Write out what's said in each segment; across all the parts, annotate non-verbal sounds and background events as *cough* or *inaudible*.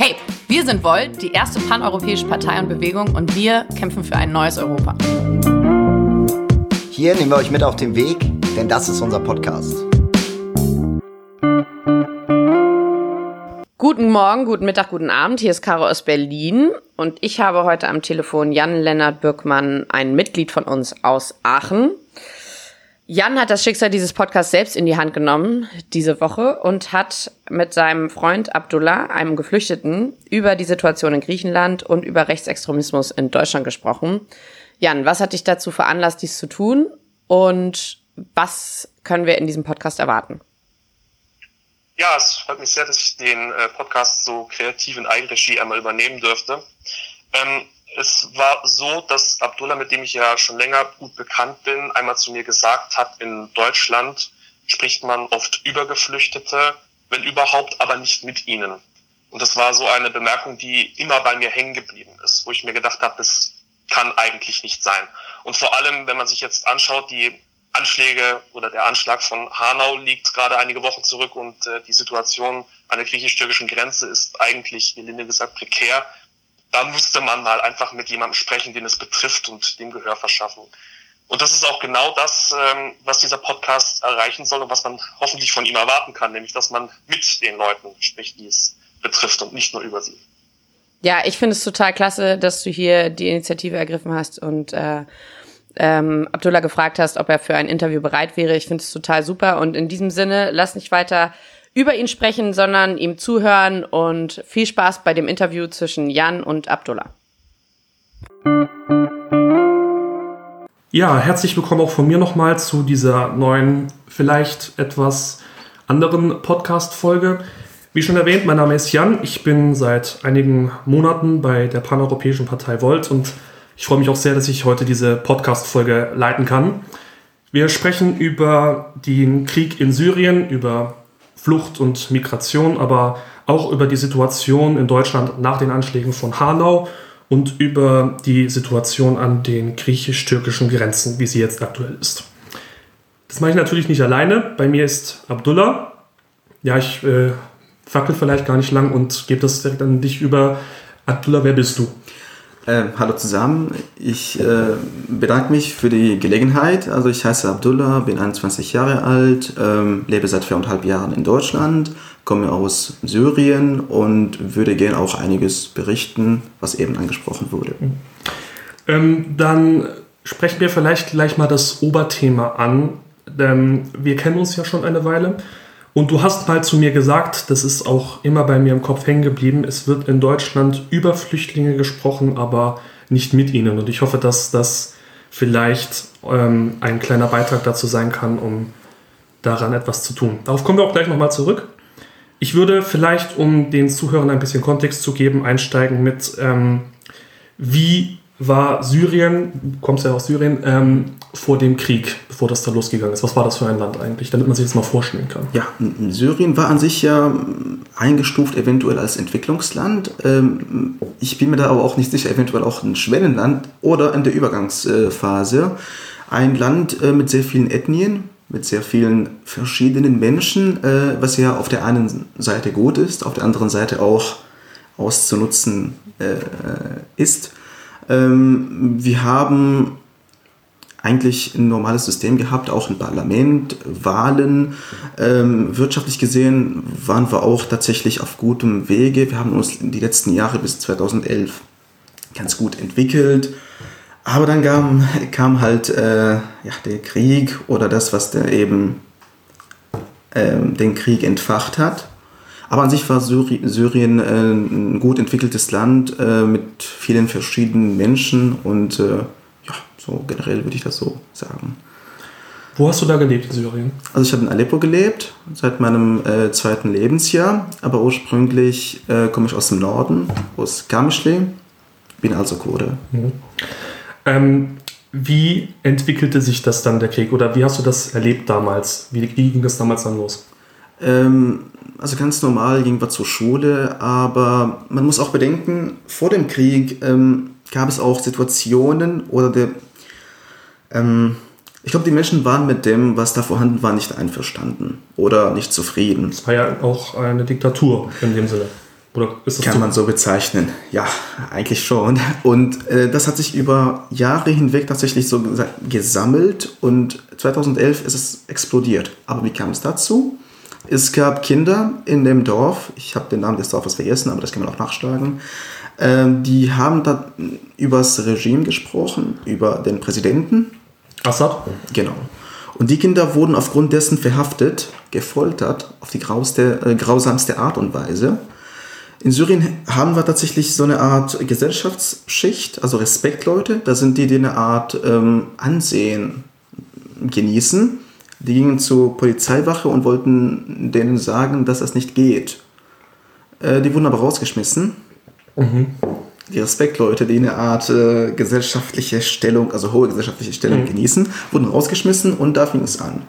Hey, wir sind Volt, die erste paneuropäische Partei und Bewegung und wir kämpfen für ein neues Europa. Hier nehmen wir euch mit auf den Weg, denn das ist unser Podcast. Guten Morgen, guten Mittag, guten Abend. Hier ist Caro aus Berlin und ich habe heute am Telefon Jan-Lennart Birkmann, ein Mitglied von uns aus Aachen. Jan hat das Schicksal dieses Podcasts selbst in die Hand genommen diese Woche und hat mit seinem Freund Abdullah, einem Geflüchteten, über die Situation in Griechenland und über Rechtsextremismus in Deutschland gesprochen. Jan, was hat dich dazu veranlasst, dies zu tun und was können wir in diesem Podcast erwarten? Ja, es freut mich sehr, dass ich den äh, Podcast so kreativ in Eigenregie einmal übernehmen dürfte. Ähm, es war so, dass Abdullah, mit dem ich ja schon länger gut bekannt bin, einmal zu mir gesagt hat, in Deutschland spricht man oft über Geflüchtete, wenn überhaupt, aber nicht mit ihnen. Und das war so eine Bemerkung, die immer bei mir hängen geblieben ist, wo ich mir gedacht habe, das kann eigentlich nicht sein. Und vor allem, wenn man sich jetzt anschaut, die Anschläge oder der Anschlag von Hanau liegt gerade einige Wochen zurück und äh, die Situation an der griechisch-türkischen Grenze ist eigentlich, wie Linde gesagt, prekär da musste man mal einfach mit jemandem sprechen, den es betrifft und dem Gehör verschaffen. Und das ist auch genau das, ähm, was dieser Podcast erreichen soll und was man hoffentlich von ihm erwarten kann, nämlich dass man mit den Leuten spricht, die es betrifft und nicht nur über sie. Ja, ich finde es total klasse, dass du hier die Initiative ergriffen hast und äh, ähm, Abdullah gefragt hast, ob er für ein Interview bereit wäre. Ich finde es total super und in diesem Sinne, lass nicht weiter über ihn sprechen, sondern ihm zuhören und viel Spaß bei dem Interview zwischen Jan und Abdullah. Ja, herzlich willkommen auch von mir nochmal zu dieser neuen, vielleicht etwas anderen Podcast-Folge. Wie schon erwähnt, mein Name ist Jan. Ich bin seit einigen Monaten bei der Paneuropäischen Partei Volt und ich freue mich auch sehr, dass ich heute diese Podcast-Folge leiten kann. Wir sprechen über den Krieg in Syrien, über Flucht und Migration, aber auch über die Situation in Deutschland nach den Anschlägen von Hanau und über die Situation an den griechisch-türkischen Grenzen, wie sie jetzt aktuell ist. Das mache ich natürlich nicht alleine. Bei mir ist Abdullah. Ja, ich äh, fackel vielleicht gar nicht lang und gebe das direkt an dich über. Abdullah, wer bist du? Äh, hallo zusammen, ich äh, bedanke mich für die Gelegenheit. Also ich heiße Abdullah, bin 21 Jahre alt, ähm, lebe seit viereinhalb Jahren in Deutschland, komme aus Syrien und würde gerne auch einiges berichten, was eben angesprochen wurde. Ähm, dann sprechen wir vielleicht gleich mal das Oberthema an. Ähm, wir kennen uns ja schon eine Weile. Und du hast mal zu mir gesagt, das ist auch immer bei mir im Kopf hängen geblieben, es wird in Deutschland über Flüchtlinge gesprochen, aber nicht mit ihnen. Und ich hoffe, dass das vielleicht ähm, ein kleiner Beitrag dazu sein kann, um daran etwas zu tun. Darauf kommen wir auch gleich nochmal zurück. Ich würde vielleicht, um den Zuhörern ein bisschen Kontext zu geben, einsteigen mit, ähm, wie war Syrien, du kommst ja aus Syrien, ähm, vor dem Krieg, bevor das da losgegangen ist? Was war das für ein Land eigentlich, damit man sich das mal vorstellen kann? Ja, Syrien war an sich ja eingestuft eventuell als Entwicklungsland. Ähm, ich bin mir da aber auch nicht sicher, eventuell auch ein Schwellenland oder in der Übergangsphase. Ein Land äh, mit sehr vielen Ethnien, mit sehr vielen verschiedenen Menschen, äh, was ja auf der einen Seite gut ist, auf der anderen Seite auch auszunutzen äh, ist. Ähm, wir haben eigentlich ein normales System gehabt, auch ein Parlament, Wahlen. Ähm, wirtschaftlich gesehen waren wir auch tatsächlich auf gutem Wege. Wir haben uns die letzten Jahre bis 2011 ganz gut entwickelt. Aber dann kam, kam halt äh, ja, der Krieg oder das, was der eben äh, den Krieg entfacht hat. Aber an sich war Syrien äh, ein gut entwickeltes Land äh, mit vielen verschiedenen Menschen und äh, ja, so generell würde ich das so sagen. Wo hast du da gelebt in Syrien? Also ich habe in Aleppo gelebt, seit meinem äh, zweiten Lebensjahr, aber ursprünglich äh, komme ich aus dem Norden, aus Kamischli, bin also Kurde. Mhm. Ähm, wie entwickelte sich das dann, der Krieg? Oder wie hast du das erlebt damals? Wie ging das damals dann los? Ähm, also ganz normal gingen wir zur Schule, aber man muss auch bedenken, vor dem Krieg ähm, gab es auch Situationen oder der, ähm, ich glaube, die Menschen waren mit dem, was da vorhanden war, nicht einverstanden oder nicht zufrieden. Es war ja auch eine Diktatur in dem Sinne. Oder ist das Kann zu- man so bezeichnen. Ja, eigentlich schon. Und äh, das hat sich über Jahre hinweg tatsächlich so gesa- gesammelt und 2011 ist es explodiert. Aber wie kam es dazu? Es gab Kinder in dem Dorf, ich habe den Namen des Dorfes vergessen, aber das kann man auch nachschlagen, ähm, die haben da über das Regime gesprochen, über den Präsidenten Assad? Genau. Und die Kinder wurden aufgrund dessen verhaftet, gefoltert, auf die grauste, äh, grausamste Art und Weise. In Syrien haben wir tatsächlich so eine Art Gesellschaftsschicht, also Respektleute. Da sind die, die eine Art ähm, Ansehen genießen. Die gingen zur Polizeiwache und wollten denen sagen, dass das nicht geht. Äh, die wurden aber rausgeschmissen. Die Respektleute, die eine Art äh, gesellschaftliche Stellung, also hohe gesellschaftliche Stellung genießen, wurden rausgeschmissen und da fing es an.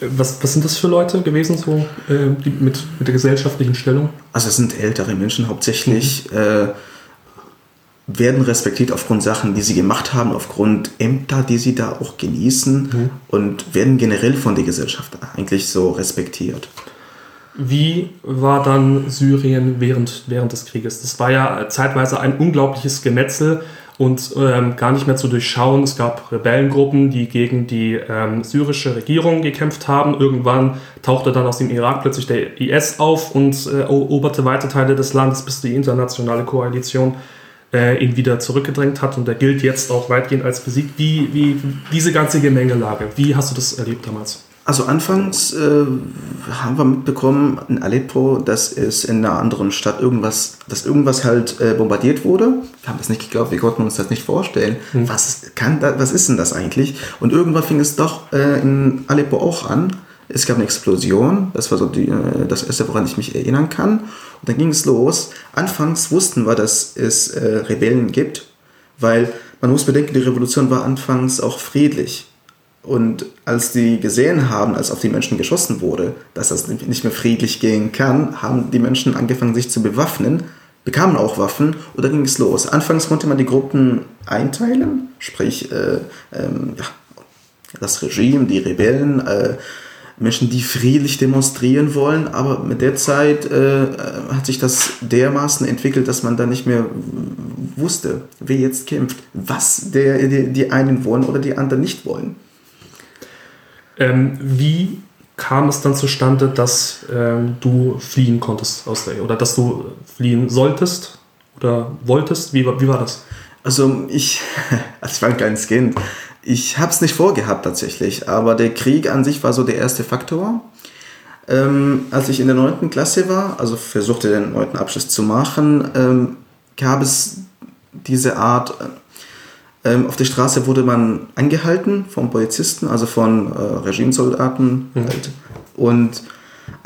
Äh, Was, was sind das für Leute gewesen, so äh, die mit, mit der gesellschaftlichen Stellung? Also es sind ältere Menschen hauptsächlich, äh, werden respektiert aufgrund Sachen, die sie gemacht haben, aufgrund Ämter, die sie da auch genießen und werden generell von der Gesellschaft eigentlich so respektiert. Wie war dann Syrien während, während des Krieges? Das war ja zeitweise ein unglaubliches Gemetzel und ähm, gar nicht mehr zu durchschauen. Es gab Rebellengruppen, die gegen die ähm, syrische Regierung gekämpft haben. Irgendwann tauchte dann aus dem Irak plötzlich der IS auf und äh, eroberte weite Teile des Landes, bis die internationale Koalition äh, ihn wieder zurückgedrängt hat. Und er gilt jetzt auch weitgehend als besiegt. Wie, wie diese ganze Gemengelage, wie hast du das erlebt damals? Also anfangs äh, haben wir mitbekommen in Aleppo, dass es in einer anderen Stadt irgendwas, dass irgendwas halt äh, bombardiert wurde. Wir haben das nicht geglaubt, wir konnten uns das nicht vorstellen. Was kann da, was ist denn das eigentlich? Und irgendwann fing es doch äh, in Aleppo auch an. Es gab eine Explosion, das war so die, äh, das erste, woran ich mich erinnern kann. Und dann ging es los. Anfangs wussten wir, dass es äh, Rebellen gibt, weil man muss bedenken, die Revolution war anfangs auch friedlich. Und als die gesehen haben, als auf die Menschen geschossen wurde, dass das nicht mehr friedlich gehen kann, haben die Menschen angefangen, sich zu bewaffnen, bekamen auch Waffen und dann ging es los. Anfangs konnte man die Gruppen einteilen, sprich äh, ähm, ja, das Regime, die Rebellen, äh, Menschen, die friedlich demonstrieren wollen, aber mit der Zeit äh, hat sich das dermaßen entwickelt, dass man dann nicht mehr wusste, wer jetzt kämpft, was der, die, die einen wollen oder die anderen nicht wollen. Ähm, wie kam es dann zustande, dass ähm, du fliehen konntest aus der oder dass du fliehen solltest oder wolltest? Wie, war- wie war das? Also ich, *laughs* als ich war ein kleines Kind, ich habe es nicht vorgehabt tatsächlich, aber der Krieg an sich war so der erste Faktor. Ähm, als ich in der 9. Klasse war, also versuchte den 9. Abschluss zu machen, ähm, gab es diese Art, äh, ähm, auf der Straße wurde man angehalten vom Polizisten, also von äh, Regimesoldaten halt. Und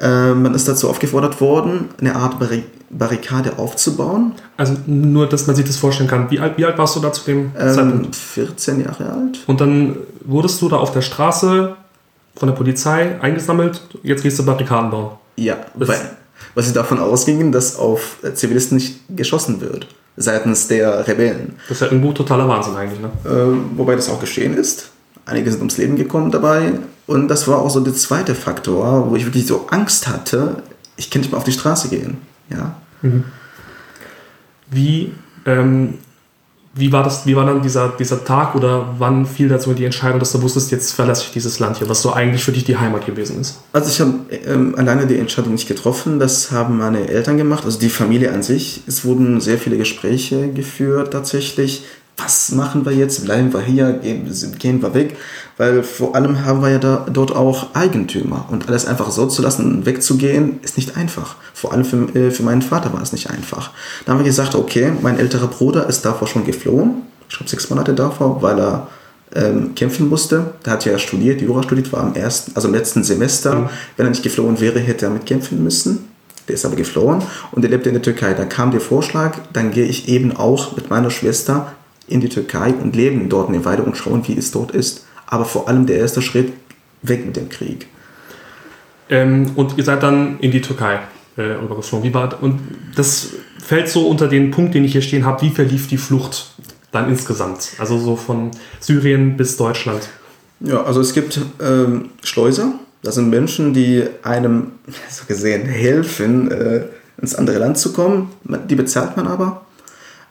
man ist dazu aufgefordert worden, eine Art Barri Barrikade aufzubauen. Also nur, dass man sich das vorstellen kann. Wie alt, wie alt warst du da zu dem Ähm, Zeitpunkt? 14 Jahre alt. Und dann wurdest du da auf der Straße von der Polizei eingesammelt. Jetzt gehst du Barrikaden bauen. Ja, Das- weil, weil sie davon ausgingen, dass auf äh, Zivilisten nicht geschossen wird, seitens der Rebellen. Das ist ja irgendwo totaler Wahnsinn eigentlich. Ne? Äh, wobei das auch geschehen ist. Einige sind ums Leben gekommen dabei. Und das war auch so der zweite Faktor, wo ich wirklich so Angst hatte, ich kann nicht mehr auf die Straße gehen. Ja. Wie, ähm, wie war das, wie war dann dieser, dieser Tag oder wann fiel dazu die Entscheidung, dass du wusstest, jetzt verlasse ich dieses Land hier, was so eigentlich für dich die Heimat gewesen ist? Also ich habe ähm, alleine die Entscheidung nicht getroffen, das haben meine Eltern gemacht, also die Familie an sich. Es wurden sehr viele Gespräche geführt tatsächlich. Was machen wir jetzt? Bleiben wir hier? Gehen, gehen wir weg? Weil vor allem haben wir ja da, dort auch Eigentümer. Und alles einfach so zu lassen und wegzugehen, ist nicht einfach. Vor allem für, äh, für meinen Vater war es nicht einfach. Da haben wir gesagt, okay, mein älterer Bruder ist davor schon geflohen. Ich glaube sechs Monate davor, weil er ähm, kämpfen musste. Der hat ja studiert, Jura studiert, war am ersten, also im letzten Semester. Wenn er nicht geflohen wäre, hätte er mitkämpfen müssen. Der ist aber geflohen und er lebte in der Türkei. Da kam der Vorschlag, dann gehe ich eben auch mit meiner Schwester in die Türkei und leben dort eine Weile und schauen, wie es dort ist. Aber vor allem der erste Schritt, weg mit dem Krieg. Ähm, und ihr seid dann in die Türkei äh, rübergeflogen. Wie war, und das fällt so unter den Punkt, den ich hier stehen habe. Wie verlief die Flucht dann insgesamt? Also so von Syrien bis Deutschland. Ja, also es gibt ähm, Schleuser. Das sind Menschen, die einem, *laughs* so gesehen, helfen, äh, ins andere Land zu kommen. Die bezahlt man aber.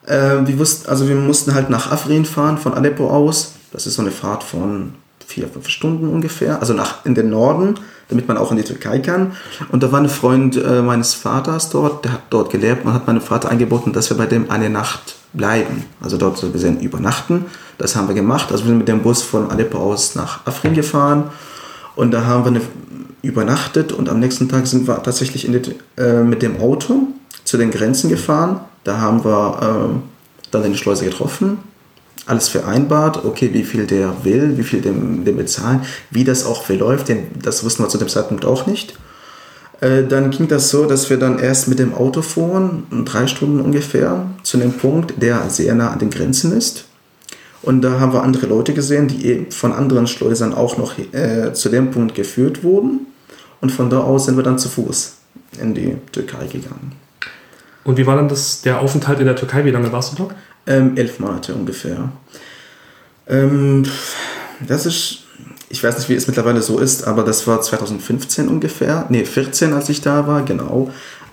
Äh, wir, wussten, also wir mussten halt nach Afrin fahren von Aleppo aus. Das ist so eine Fahrt von vier, fünf Stunden ungefähr, also nach in den Norden, damit man auch in die Türkei kann. Und da war ein Freund äh, meines Vaters dort, der hat dort gelebt und hat meinem Vater angeboten, dass wir bei dem eine Nacht bleiben. Also dort so gesehen übernachten. Das haben wir gemacht. Also wir sind mit dem Bus von Aleppo aus nach Afrin gefahren und da haben wir eine, übernachtet und am nächsten Tag sind wir tatsächlich die, äh, mit dem Auto zu den Grenzen gefahren. Da haben wir äh, dann den Schleuser getroffen, alles vereinbart, okay, wie viel der will, wie viel dem, dem bezahlen, wie das auch verläuft, denn das wussten wir zu dem Zeitpunkt auch nicht. Äh, dann ging das so, dass wir dann erst mit dem Auto fuhren, drei Stunden ungefähr, zu dem Punkt, der sehr nah an den Grenzen ist. Und da haben wir andere Leute gesehen, die eben von anderen Schleusern auch noch äh, zu dem Punkt geführt wurden. Und von da aus sind wir dann zu Fuß in die Türkei gegangen. Und wie war dann das, der Aufenthalt in der Türkei? Wie lange warst du dort? Ähm, elf Monate ungefähr. Ähm, das ist, ich weiß nicht, wie es mittlerweile so ist, aber das war 2015 ungefähr. Ne, 14, als ich da war, genau.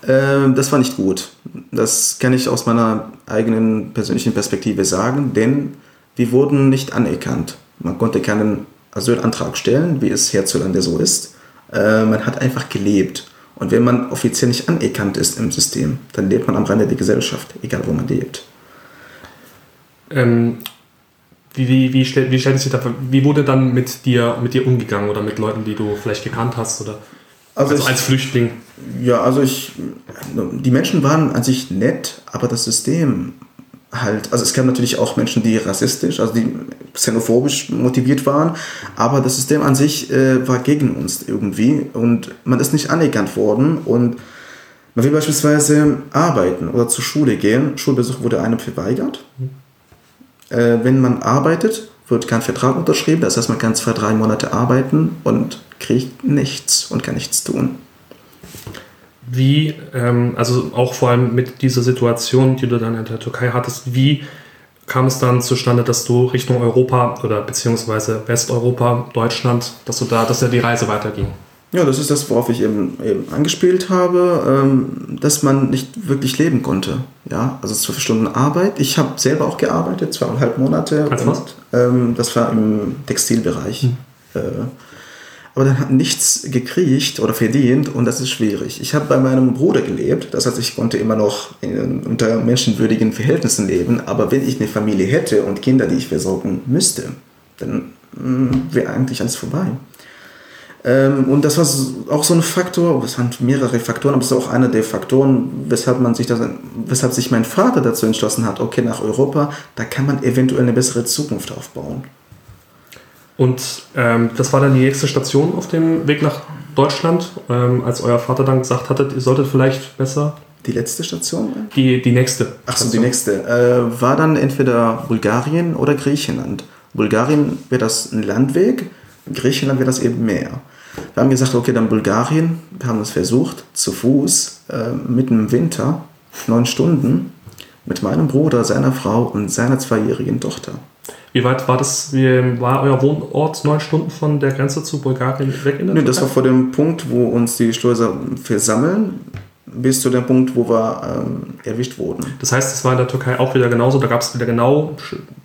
Ähm, das war nicht gut. Das kann ich aus meiner eigenen persönlichen Perspektive sagen, denn wir wurden nicht anerkannt. Man konnte keinen Asylantrag stellen, wie es hierzulande so ist. Äh, man hat einfach gelebt. Und wenn man offiziell nicht anerkannt ist im System, dann lebt man am Rande der Gesellschaft, egal wo man lebt. Ähm, wie, wie, wie, stell, wie stellt sich da wie wurde dann mit dir, mit dir umgegangen oder mit Leuten, die du vielleicht gekannt hast oder also, also ich, als Flüchtling? Ja, also ich, die Menschen waren an sich nett, aber das System halt, also es gab natürlich auch Menschen, die rassistisch, also die xenophobisch motiviert waren, aber das System an sich äh, war gegen uns irgendwie und man ist nicht anerkannt worden und man will beispielsweise arbeiten oder zur Schule gehen, Schulbesuch wurde einem verweigert. Äh, wenn man arbeitet, wird kein Vertrag unterschrieben, das heißt man kann zwei, drei Monate arbeiten und kriegt nichts und kann nichts tun wie, ähm, also auch vor allem mit dieser Situation, die du dann in der Türkei hattest, wie kam es dann zustande, dass du Richtung Europa oder beziehungsweise Westeuropa, Deutschland, dass du da, dass ja die Reise weiterging? Ja, das ist das, worauf ich eben, eben angespielt habe, ähm, dass man nicht wirklich leben konnte. Ja, also zwölf Stunden Arbeit. Ich habe selber auch gearbeitet, zweieinhalb Monate. Als was? ähm, das war im Textilbereich. Hm. Äh, aber dann hat nichts gekriegt oder verdient und das ist schwierig. Ich habe bei meinem Bruder gelebt, das heißt, ich konnte immer noch in, unter menschenwürdigen Verhältnissen leben, aber wenn ich eine Familie hätte und Kinder, die ich versorgen müsste, dann mm, wäre eigentlich alles vorbei. Ähm, und das war auch so ein Faktor, es waren mehrere Faktoren, aber es ist auch einer der Faktoren, weshalb, man sich das, weshalb sich mein Vater dazu entschlossen hat, okay, nach Europa, da kann man eventuell eine bessere Zukunft aufbauen. Und ähm, das war dann die nächste Station auf dem Weg nach Deutschland, ähm, als euer Vater dann gesagt hatte, ihr solltet vielleicht besser. Die letzte Station? Die, die nächste. Ach so, die nächste. Äh, war dann entweder Bulgarien oder Griechenland. Bulgarien wäre das ein Landweg, Griechenland wäre das eben mehr. Wir haben gesagt, okay, dann Bulgarien. Wir haben es versucht, zu Fuß, äh, mitten im Winter, neun Stunden, mit meinem Bruder, seiner Frau und seiner zweijährigen Tochter. Wie weit war das, wie war euer Wohnort neun Stunden von der Grenze zu Bulgarien weg in der nee, Das war vor dem Punkt, wo uns die Schleuser versammeln, bis zu dem Punkt, wo wir ähm, erwischt wurden. Das heißt, es war in der Türkei auch wieder genauso, da gab es wieder genau,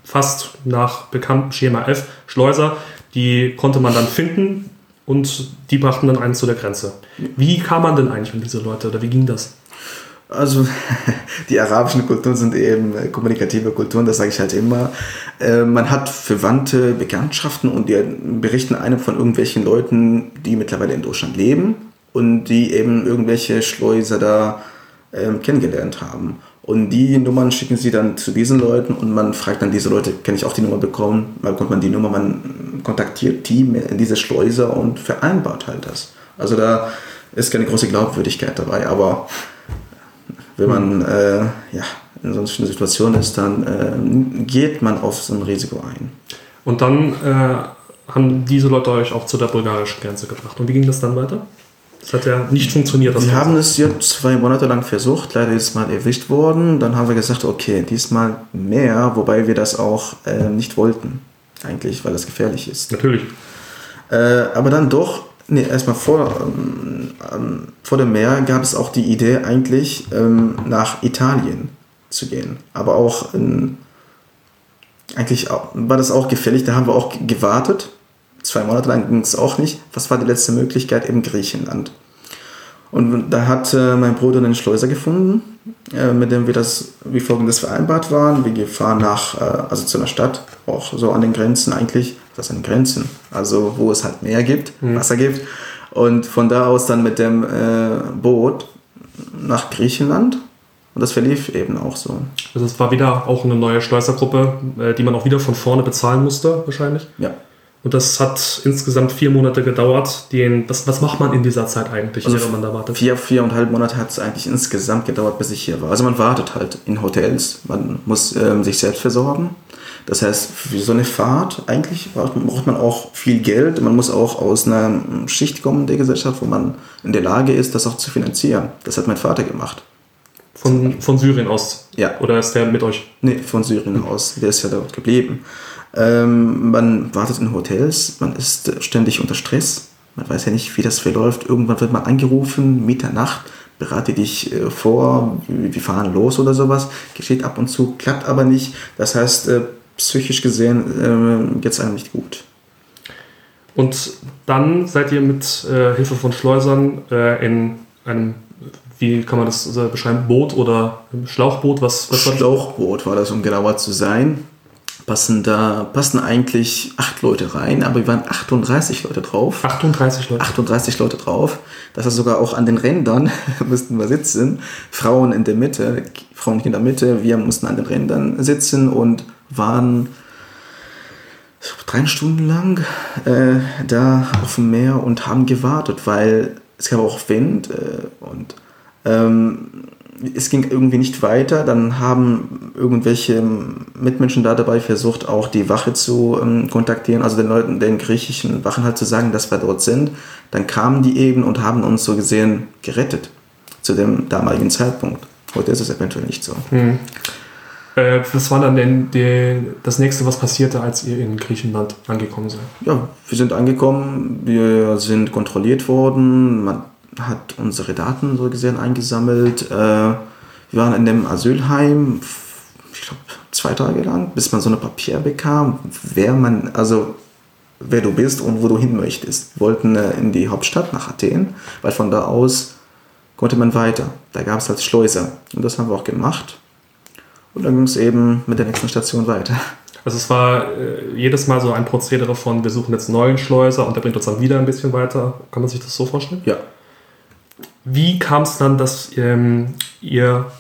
fast nach bekanntem Schema F, Schleuser, die konnte man dann finden und die brachten dann einen zu der Grenze. Wie kam man denn eigentlich an diese Leute oder wie ging das? Also *laughs* die arabischen Kulturen sind eben äh, kommunikative Kulturen, das sage ich halt immer. Äh, man hat Verwandte, Bekanntschaften und die berichten einem von irgendwelchen Leuten, die mittlerweile in Deutschland leben und die eben irgendwelche Schleuser da ähm, kennengelernt haben. Und die Nummern schicken sie dann zu diesen Leuten und man fragt dann diese Leute, kann ich auch die Nummer bekommen? Mal kommt man die Nummer, man kontaktiert die, diese Schleuser und vereinbart halt das. Also da ist keine große Glaubwürdigkeit dabei, aber wenn man äh, ja, in solchen Situationen ist, dann äh, geht man auf so ein Risiko ein. Und dann äh, haben diese Leute euch auch zu der bulgarischen Grenze gebracht. Und wie ging das dann weiter? Das hat ja nicht funktioniert. wir haben es jetzt zwei Monate lang versucht, leider ist mal erwischt worden. Dann haben wir gesagt, okay, diesmal mehr, wobei wir das auch äh, nicht wollten. Eigentlich, weil das gefährlich ist. Natürlich. Äh, aber dann doch Nee, erstmal vor, ähm, ähm, vor dem Meer gab es auch die Idee, eigentlich ähm, nach Italien zu gehen. Aber auch in, eigentlich war das auch gefällig. Da haben wir auch gewartet. Zwei Monate lang ging es auch nicht. Was war die letzte Möglichkeit? Eben Griechenland. Und da hat äh, mein Bruder einen Schleuser gefunden, äh, mit dem wir das wie folgendes vereinbart waren. Wir fahren nach, äh, also zu einer Stadt, auch so an den Grenzen eigentlich, das sind Grenzen, also wo es halt Meer gibt, Wasser gibt. Und von da aus dann mit dem äh, Boot nach Griechenland. Und das verlief eben auch so. Also es war wieder auch eine neue Schleusergruppe, äh, die man auch wieder von vorne bezahlen musste, wahrscheinlich. Ja. Und das hat insgesamt vier Monate gedauert. Den, was, was macht man in dieser Zeit eigentlich, Also während man da wartet? Vier, viereinhalb Monate hat es eigentlich insgesamt gedauert, bis ich hier war. Also man wartet halt in Hotels, man muss ähm, sich selbst versorgen. Das heißt, für so eine Fahrt eigentlich braucht, man auch viel Geld. Man muss auch aus einer Schicht kommen der Gesellschaft, wo man in der Lage ist, das auch zu finanzieren. Das hat mein Vater gemacht. Von, von Syrien aus? Ja. Oder ist der mit euch? Nee, von Syrien aus. Der ist ja dort geblieben. Ähm, man wartet in Hotels, man ist ständig unter Stress. Man weiß ja nicht, wie das verläuft. Irgendwann wird man angerufen, Mitternacht, berate dich äh, vor, wir wir fahren los oder sowas. Geschieht ab und zu, klappt aber nicht. Das heißt, äh, psychisch gesehen äh, geht es einem nicht gut. Und dann seid ihr mit äh, Hilfe von Schleusern äh, in einem, wie kann man das äh, beschreiben, Boot oder Schlauchboot? Was, was war das? Schlauchboot war das, um genauer zu sein. Passen da, passen eigentlich acht Leute rein, aber wir waren 38 Leute drauf. 38 Leute. 38 Leute drauf. Das heißt sogar auch an den Rändern *laughs* mussten wir sitzen. Frauen in der Mitte, Frauen in der Mitte, wir mussten an den Rändern sitzen und waren drei Stunden lang äh, da auf dem Meer und haben gewartet, weil es gab auch Wind äh, und ähm, es ging irgendwie nicht weiter. Dann haben irgendwelche Mitmenschen da dabei versucht, auch die Wache zu ähm, kontaktieren, also den Leuten, den griechischen Wachen halt zu sagen, dass wir dort sind. Dann kamen die eben und haben uns so gesehen gerettet zu dem damaligen Zeitpunkt. Heute ist es eventuell nicht so. Äh, was war dann denn die, das nächste, was passierte, als ihr in Griechenland angekommen seid? Ja, wir sind angekommen, wir sind kontrolliert worden, man hat unsere Daten so gesehen eingesammelt. Äh, wir waren in dem Asylheim, ich glaube, zwei Tage lang, bis man so ein Papier bekam, wer man, also wer du bist und wo du hin möchtest. Wir wollten äh, in die Hauptstadt, nach Athen, weil von da aus konnte man weiter. Da gab es halt Schleuser. Und das haben wir auch gemacht. Und dann ging es eben mit der nächsten Station weiter. Also es war äh, jedes Mal so ein Prozedere von, wir suchen jetzt einen neuen Schleuser und der bringt uns dann wieder ein bisschen weiter. Kann man sich das so vorstellen? Ja. Wie kam es dann, dass ähm, ihr,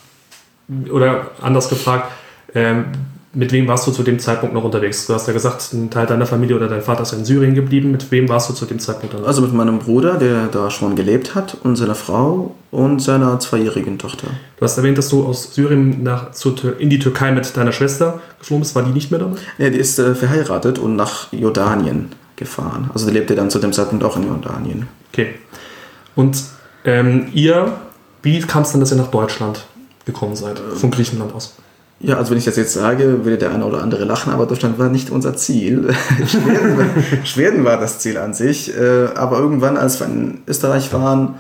oder anders gefragt, ähm, mit wem warst du zu dem Zeitpunkt noch unterwegs? Du hast ja gesagt, ein Teil deiner Familie oder dein Vater ist in Syrien geblieben. Mit wem warst du zu dem Zeitpunkt dann? Also mit meinem Bruder, der da schon gelebt hat, und seiner Frau und seiner zweijährigen Tochter. Du hast erwähnt, dass du aus Syrien nach, zu, in die Türkei mit deiner Schwester geflogen bist. War die nicht mehr dabei? Ja, die ist äh, verheiratet und nach Jordanien gefahren. Also die lebte dann zu dem Zeitpunkt auch in Jordanien. Okay. Und ähm, ihr, wie kam es dann, dass ihr nach Deutschland gekommen seid? Von Griechenland aus? Ja, also wenn ich das jetzt sage, würde der eine oder andere lachen, aber Deutschland war nicht unser Ziel. *laughs* Schweden, war- *laughs* Schweden war das Ziel an sich. äh, Aber irgendwann, als wir in Österreich waren,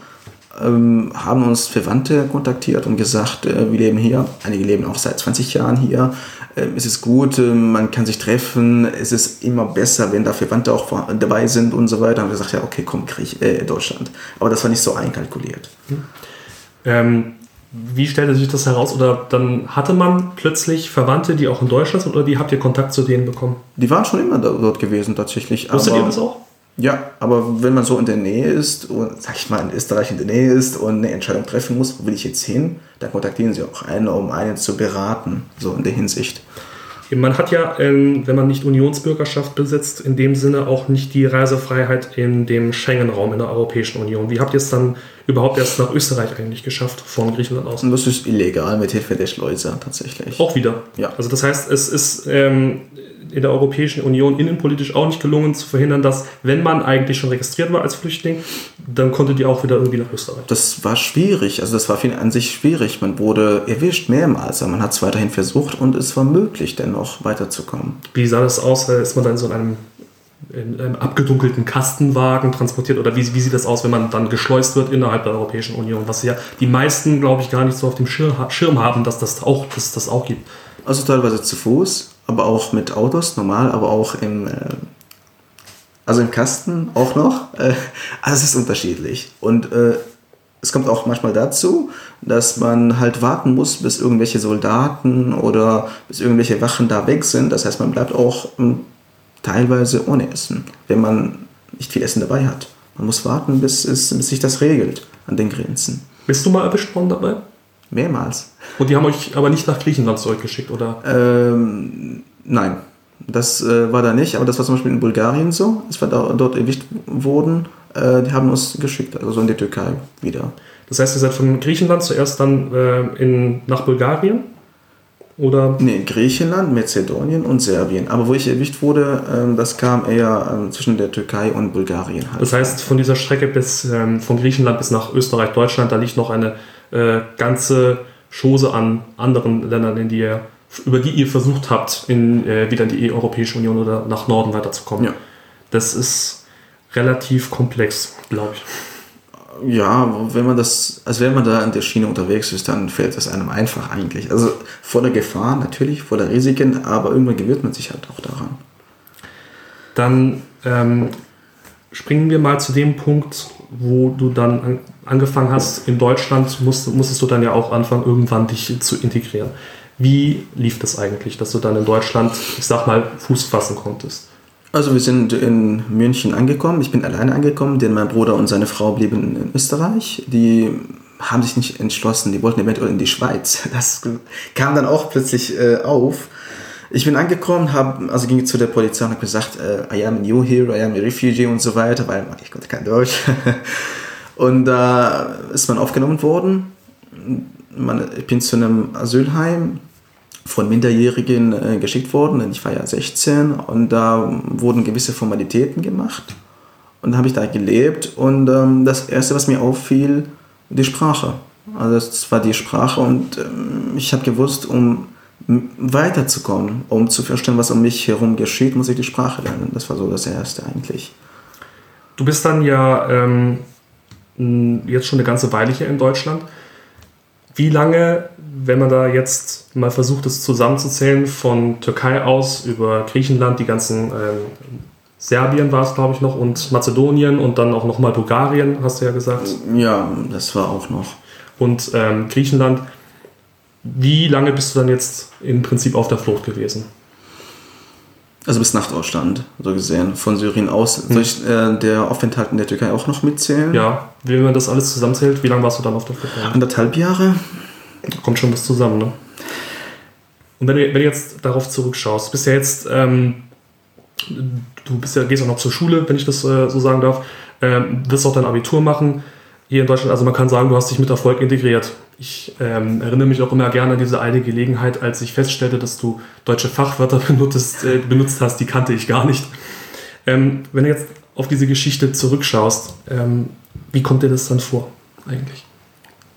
ähm, haben uns Verwandte kontaktiert und gesagt, äh, wir leben hier. Einige leben auch seit 20 Jahren hier. Äh, Es ist gut, äh, man kann sich treffen. Es ist immer besser, wenn da Verwandte auch dabei sind und so weiter. Und wir gesagt, ja, okay, komm, Griech, äh, Deutschland. Aber das war nicht so einkalkuliert. Ähm, wie stellte sich das heraus? Oder dann hatte man plötzlich Verwandte, die auch in Deutschland sind, oder wie habt ihr Kontakt zu denen bekommen? Die waren schon immer dort gewesen, tatsächlich. Wusstet ihr das auch? Ja, aber wenn man so in der Nähe ist und, sag ich mal, in Österreich in der Nähe ist und eine Entscheidung treffen muss, wo will ich jetzt hin, dann kontaktieren sie auch einen, um einen zu beraten, so in der Hinsicht. Man hat ja, ähm, wenn man nicht Unionsbürgerschaft besitzt, in dem Sinne auch nicht die Reisefreiheit in dem Schengen-Raum in der Europäischen Union. Wie habt ihr es dann überhaupt erst nach Österreich eigentlich geschafft, von Griechenland aus? Und das ist illegal mit Hilfe der Schleuser tatsächlich. Auch wieder. Ja. Also das heißt, es ist ähm, in der Europäischen Union innenpolitisch auch nicht gelungen zu verhindern, dass, wenn man eigentlich schon registriert war als Flüchtling, dann konntet ihr auch wieder irgendwie nach Österreich. Das war schwierig, also das war an sich schwierig. Man wurde erwischt mehrmals, aber man hat es weiterhin versucht und es war möglich, dennoch weiterzukommen. Wie sah das aus? Ist man dann so in einem in einem abgedunkelten Kastenwagen transportiert? Oder wie, wie sieht das aus, wenn man dann geschleust wird innerhalb der Europäischen Union? Was ja die meisten, glaube ich, gar nicht so auf dem Schirm, Schirm haben, dass das auch, dass das auch gibt. Also teilweise zu Fuß, aber auch mit Autos, normal, aber auch im, äh, also im Kasten auch noch. Äh, also es ist unterschiedlich. Und äh, es kommt auch manchmal dazu, dass man halt warten muss, bis irgendwelche Soldaten oder bis irgendwelche Wachen da weg sind. Das heißt, man bleibt auch teilweise ohne Essen, wenn man nicht viel Essen dabei hat. Man muss warten, bis, es, bis sich das regelt an den Grenzen. Bist du mal erwischt worden dabei? Mehrmals. Und die haben euch aber nicht nach Griechenland zurückgeschickt, oder? Ähm, nein, das äh, war da nicht, aber das war zum Beispiel in Bulgarien so, als wir da, dort erwischt wurden. Äh, die haben uns geschickt, also in die Türkei wieder. Das heißt, ihr seid von Griechenland zuerst dann äh, in, nach Bulgarien? Oder? Nee, Griechenland, Mazedonien und Serbien. Aber wo ich erwischt wurde, ähm, das kam eher ähm, zwischen der Türkei und Bulgarien. Halt. Das heißt, von dieser Strecke bis ähm, von Griechenland bis nach Österreich, Deutschland, da liegt noch eine äh, ganze Chose an anderen Ländern, in die ihr, über die ihr versucht habt, in, äh, wieder in die Europäische Union oder nach Norden weiterzukommen. Ja. Das ist relativ komplex, glaube ich. Ja, wenn man das, also wenn man da an der Schiene unterwegs ist, dann fällt das einem einfach eigentlich. Also vor der Gefahr natürlich, vor der Risiken, aber irgendwann gewöhnt man sich halt auch daran. Dann ähm, springen wir mal zu dem Punkt, wo du dann an, angefangen hast, in Deutschland musst, musstest du dann ja auch anfangen, irgendwann dich zu integrieren. Wie lief das eigentlich, dass du dann in Deutschland, ich sag mal, Fuß fassen konntest? Also wir sind in München angekommen. Ich bin alleine angekommen, denn mein Bruder und seine Frau blieben in Österreich. Die haben sich nicht entschlossen, die wollten eventuell in die Schweiz. *laughs* Das kam dann auch plötzlich äh, auf. Ich bin angekommen, hab, also ging zu der Polizei und habe gesagt, äh, I am a new here, I am a refugee und so weiter, weil ich konnte kein Deutsch. *laughs* und da äh, ist man aufgenommen worden. Man, ich bin zu einem Asylheim von Minderjährigen äh, geschickt worden, denn ich war ja 16 und da wurden gewisse Formalitäten gemacht und habe ich da gelebt und ähm, das erste, was mir auffiel, die Sprache. Also das war die Sprache und ähm, ich habe gewusst, um weiterzukommen, um zu verstehen, was um mich herum geschieht, muss ich die Sprache lernen. Das war so das Erste eigentlich. Du bist dann ja ähm, jetzt schon eine ganze Weile hier in Deutschland. Wie lange, wenn man da jetzt mal versucht, es zusammenzuzählen, von Türkei aus über Griechenland, die ganzen ähm, Serbien war es, glaube ich, noch, und Mazedonien und dann auch nochmal Bulgarien, hast du ja gesagt. Ja, das war auch noch. Und ähm, Griechenland wie lange bist du dann jetzt im Prinzip auf der Flucht gewesen? Also bis nach Deutschland, so gesehen, von Syrien aus. Hm. Soll ich äh, der Aufenthalt in der Türkei auch noch mitzählen? Ja, wenn man das alles zusammenzählt, wie lange warst du dann auf der Flucht? Anderthalb Jahre. kommt schon was zusammen, ne? Und wenn du, wenn du jetzt darauf zurückschaust, bist ja jetzt, ähm, du bist ja, gehst auch noch zur Schule, wenn ich das äh, so sagen darf, ähm, wirst auch dein Abitur machen hier in Deutschland. Also man kann sagen, du hast dich mit Erfolg integriert. Ich ähm, erinnere mich auch immer gerne an diese eine Gelegenheit, als ich feststellte, dass du deutsche Fachwörter *laughs* benutzt, äh, benutzt hast, die kannte ich gar nicht. Ähm, wenn du jetzt auf diese Geschichte zurückschaust, ähm, wie kommt dir das dann vor eigentlich?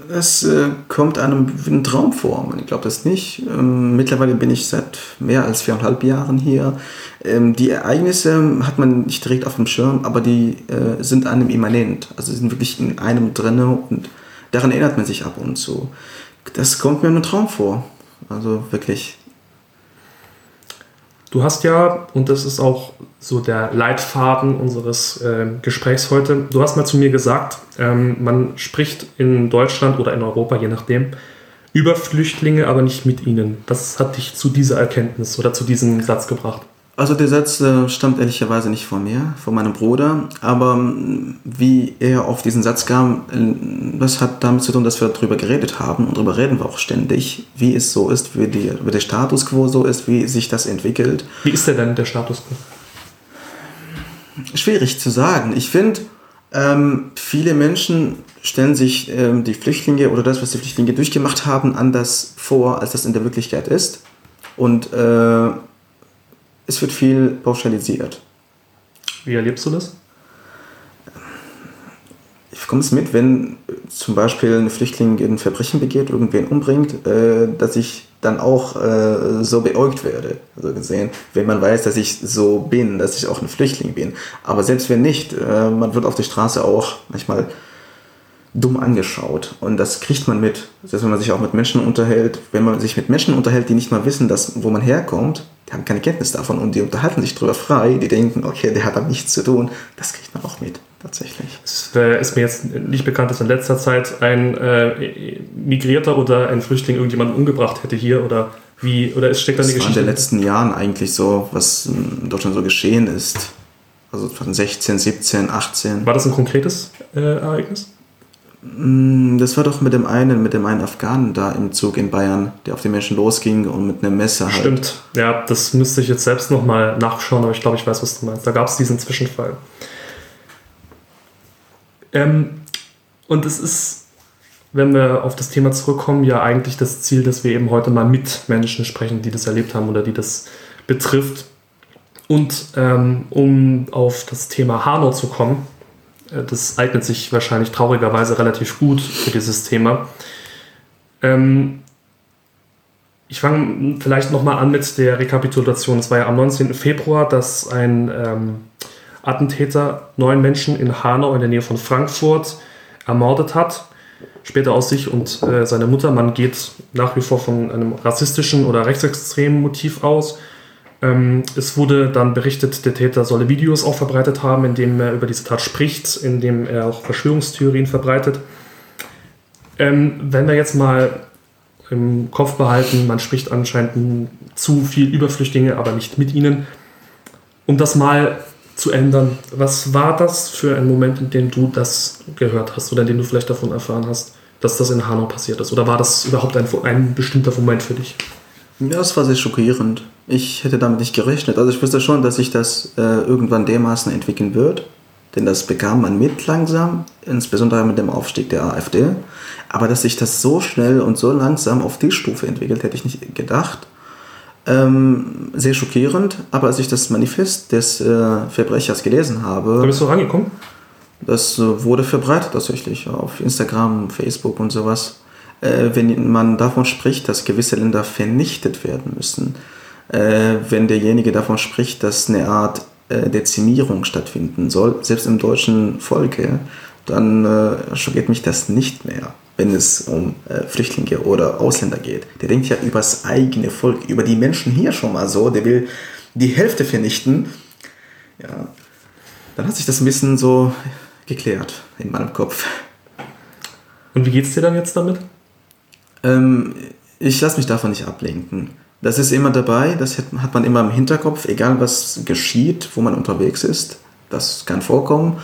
Das äh, kommt einem wie ein Traum vor. Ich glaube das nicht. Ähm, mittlerweile bin ich seit mehr als viereinhalb Jahren hier. Ähm, die Ereignisse hat man nicht direkt auf dem Schirm, aber die äh, sind einem immanent. Also sind wirklich in einem drin und daran erinnert man sich ab und zu. Das kommt mir einem Traum vor. Also wirklich. Du hast ja, und das ist auch so der Leitfaden unseres äh, Gesprächs heute, du hast mal zu mir gesagt, ähm, man spricht in Deutschland oder in Europa, je nachdem, über Flüchtlinge, aber nicht mit ihnen. Was hat dich zu dieser Erkenntnis oder zu diesem Satz gebracht? Also der Satz äh, stammt ehrlicherweise nicht von mir, von meinem Bruder, aber ähm, wie er auf diesen Satz kam, äh, das hat damit zu tun, dass wir darüber geredet haben und darüber reden wir auch ständig, wie es so ist, wie, die, wie der Status quo so ist, wie sich das entwickelt. Wie ist der denn, der Status quo? Schwierig zu sagen. Ich finde, ähm, viele Menschen stellen sich ähm, die Flüchtlinge oder das, was die Flüchtlinge durchgemacht haben, anders vor, als das in der Wirklichkeit ist. Und äh, es wird viel pauschalisiert. Wie erlebst du das? Ich komme es mit, wenn zum Beispiel ein Flüchtling ein Verbrechen begeht, irgendwen umbringt, äh, dass ich dann auch äh, so beäugt werde. So gesehen, wenn man weiß, dass ich so bin, dass ich auch ein Flüchtling bin. Aber selbst wenn nicht, äh, man wird auf der Straße auch manchmal dumm angeschaut. Und das kriegt man mit. Selbst wenn man sich auch mit Menschen unterhält, wenn man sich mit Menschen unterhält, die nicht mal wissen, dass, wo man herkommt, die haben keine Kenntnis davon und die unterhalten sich drüber frei, die denken, okay, der hat da nichts zu tun, das kriegt man auch mit, tatsächlich. Es ist mir jetzt nicht bekannt, dass in letzter Zeit ein äh, Migrierter oder ein Flüchtling irgendjemanden umgebracht hätte hier oder wie, oder es steckt da eine Geschichte? Das war in den letzten Jahren eigentlich so, was in Deutschland so geschehen ist. Also 2016, 17, 18. War das ein konkretes äh, Ereignis? Mm, das war doch mit dem einen, mit dem einen Afghanen da im Zug in Bayern, der auf die Menschen losging und mit einem Messer halt. Stimmt, ja, das müsste ich jetzt selbst nochmal nachschauen, aber ich glaube, ich weiß, was du meinst. Da gab es diesen Zwischenfall. Ähm, und es ist, wenn wir auf das Thema zurückkommen, ja eigentlich das Ziel, dass wir eben heute mal mit Menschen sprechen, die das erlebt haben oder die das betrifft. Und ähm, um auf das Thema Hanau zu kommen, das eignet sich wahrscheinlich traurigerweise relativ gut für dieses Thema. Ähm, ich fange vielleicht nochmal an mit der Rekapitulation. Es war ja am 19. Februar, dass ein ähm, Attentäter neun Menschen in Hanau in der Nähe von Frankfurt ermordet hat. Später aus sich und äh, seine Mutter. Man geht nach wie vor von einem rassistischen oder rechtsextremen Motiv aus. Ähm, es wurde dann berichtet, der Täter solle Videos auch verbreitet haben, in dem er über diese Tat spricht, in dem er auch Verschwörungstheorien verbreitet. Ähm, wenn wir jetzt mal im Kopf behalten, man spricht anscheinend zu viel über Flüchtlinge, aber nicht mit ihnen. Um das mal zu ändern, was war das für ein Moment, in dem du das gehört hast oder in dem du vielleicht davon erfahren hast, dass das in Hanau passiert ist? Oder war das überhaupt ein, ein bestimmter Moment für dich? Ja, es war sehr schockierend. Ich hätte damit nicht gerechnet. Also ich wusste schon, dass sich das äh, irgendwann dermaßen entwickeln wird. Denn das bekam man mit langsam, insbesondere mit dem Aufstieg der AfD. Aber dass sich das so schnell und so langsam auf die Stufe entwickelt, hätte ich nicht gedacht. Ähm, sehr schockierend, aber als ich das Manifest des äh, Verbrechers gelesen habe. Da bist du rangekommen? Das äh, wurde verbreitet tatsächlich auf Instagram, Facebook und sowas äh, wenn man davon spricht, dass gewisse Länder vernichtet werden müssen, äh, wenn derjenige davon spricht, dass eine Art äh, Dezimierung stattfinden soll, selbst im deutschen Volke, dann äh, schockiert mich das nicht mehr, wenn es um äh, Flüchtlinge oder Ausländer geht. Der denkt ja über das eigene Volk, über die Menschen hier schon mal so, der will die Hälfte vernichten. Ja, dann hat sich das ein bisschen so geklärt in meinem Kopf. Und wie geht es dir dann jetzt damit? Ähm, ich lasse mich davon nicht ablenken. Das ist immer dabei, das hat man immer im Hinterkopf, egal was geschieht, wo man unterwegs ist. Das kann vorkommen.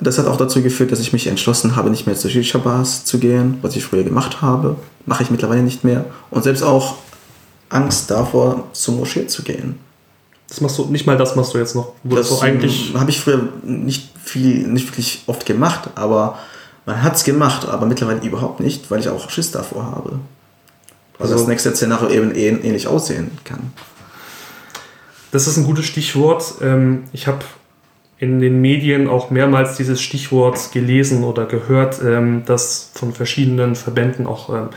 Das hat auch dazu geführt, dass ich mich entschlossen habe, nicht mehr zu Shisha-Bars zu gehen, was ich früher gemacht habe. Mache ich mittlerweile nicht mehr. Und selbst auch Angst davor, zur Moschee zu gehen. Das machst du, nicht mal das machst du jetzt noch. Wo das, das eigentlich habe ich früher nicht viel, nicht wirklich oft gemacht, aber man hat es gemacht, aber mittlerweile überhaupt nicht, weil ich auch Schiss davor habe. Also, das nächste Szenario eben ähnlich aussehen kann. Das ist ein gutes Stichwort. Ähm, ich habe in den Medien auch mehrmals dieses Stichwort gelesen oder gehört, ähm, dass von verschiedenen Verbänden, auch ähm,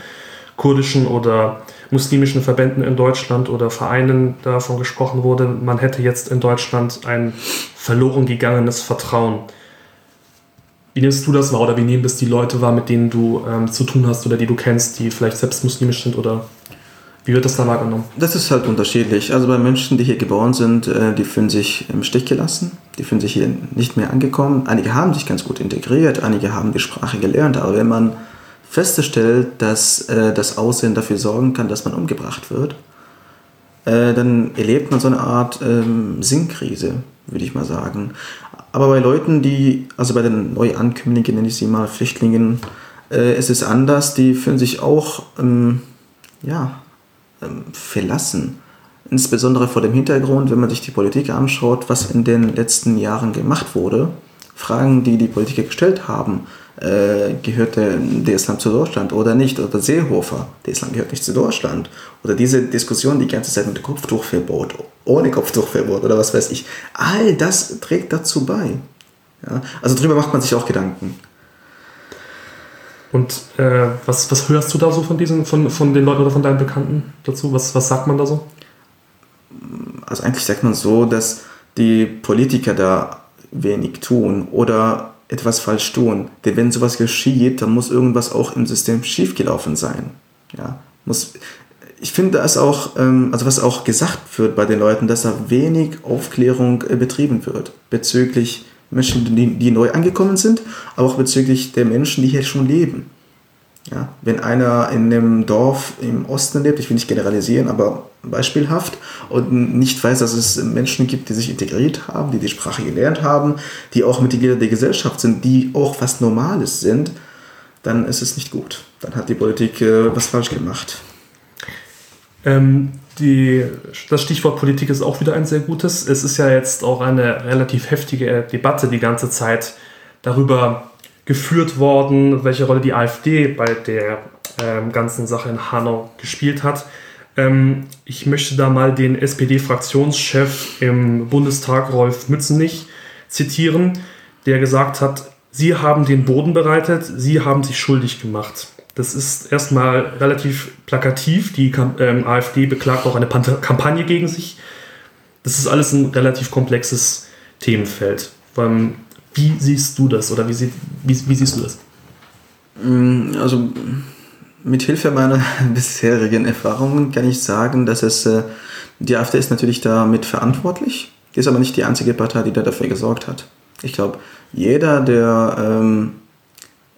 kurdischen oder muslimischen Verbänden in Deutschland oder Vereinen davon gesprochen wurde, man hätte jetzt in Deutschland ein verloren gegangenes Vertrauen. Wie nimmst du das wahr oder wie nehmen das die Leute wahr, mit denen du ähm, zu tun hast oder die du kennst, die vielleicht selbst muslimisch sind oder wie wird das da wahrgenommen? Das ist halt unterschiedlich. Also bei Menschen, die hier geboren sind, äh, die fühlen sich im Stich gelassen, die fühlen sich hier nicht mehr angekommen. Einige haben sich ganz gut integriert, einige haben die Sprache gelernt, aber wenn man feststellt, dass äh, das Aussehen dafür sorgen kann, dass man umgebracht wird, äh, dann erlebt man so eine Art ähm, Sinnkrise, würde ich mal sagen. Aber bei Leuten, die, also bei den Neuankömmlingen, nenne ich sie mal, Flüchtlingen, äh, ist es anders. Die fühlen sich auch, ähm, ja, ähm, verlassen. Insbesondere vor dem Hintergrund, wenn man sich die Politik anschaut, was in den letzten Jahren gemacht wurde. Fragen, die die Politiker gestellt haben, äh, gehört der, der, Islam zu Deutschland oder nicht? Oder Seehofer, der Islam gehört nicht zu Deutschland. Oder diese Diskussion die ganze Zeit mit Kopftuchverbot, ohne Kopftuchverbot oder was weiß ich. All das trägt dazu bei. Ja? Also darüber macht man sich auch Gedanken. Und äh, was, was hörst du da so von diesen, von, von den Leuten oder von deinen Bekannten dazu? Was, was sagt man da so? Also eigentlich sagt man so, dass die Politiker da wenig tun oder etwas falsch tun. Denn wenn sowas geschieht, dann muss irgendwas auch im System schiefgelaufen sein. Ja, muss, ich finde es auch, ähm, also was auch gesagt wird bei den Leuten, dass da wenig Aufklärung äh, betrieben wird bezüglich Menschen, die, die neu angekommen sind, aber auch bezüglich der Menschen, die hier schon leben. Ja, wenn einer in einem Dorf im Osten lebt, ich will nicht generalisieren, aber beispielhaft und nicht weiß, dass es Menschen gibt, die sich integriert haben, die die Sprache gelernt haben, die auch Mitglieder der Gesellschaft sind, die auch was Normales sind, dann ist es nicht gut. Dann hat die Politik äh, was falsch gemacht. Ähm, die, das Stichwort Politik ist auch wieder ein sehr gutes. Es ist ja jetzt auch eine relativ heftige Debatte die ganze Zeit darüber geführt worden, welche Rolle die AfD bei der ähm, ganzen Sache in Hanau gespielt hat. Ähm, ich möchte da mal den SPD-Fraktionschef im Bundestag, Rolf Mützenich, zitieren, der gesagt hat, Sie haben den Boden bereitet, Sie haben sich schuldig gemacht. Das ist erstmal relativ plakativ. Die ähm, AfD beklagt auch eine Kampagne gegen sich. Das ist alles ein relativ komplexes Themenfeld. Ähm, wie siehst du das oder wie, sie, wie, wie siehst du das? Mm, also mit Hilfe meiner *laughs* bisherigen Erfahrungen kann ich sagen, dass es äh, die AfD ist natürlich damit verantwortlich, ist aber nicht die einzige Partei, die da dafür gesorgt hat. Ich glaube, jeder, der ähm,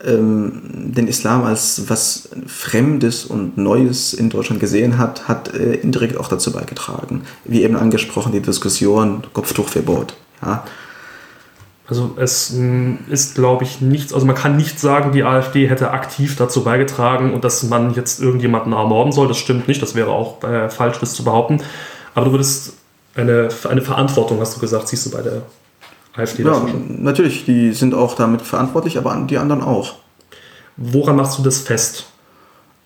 ähm, den Islam als was Fremdes und Neues in Deutschland gesehen hat, hat äh, indirekt auch dazu beigetragen. Wie eben angesprochen, die Diskussion Kopftuchverbot. Ja. Also es mm, ist, glaube ich, nichts, also man kann nicht sagen, die AfD hätte aktiv dazu beigetragen und dass man jetzt irgendjemanden ermorden soll. Das stimmt nicht, das wäre auch äh, falsch, das zu behaupten. Aber du würdest eine, eine Verantwortung, hast du gesagt, siehst du bei der AfD ja, natürlich, die sind auch damit verantwortlich, aber die anderen auch. Woran machst du das fest?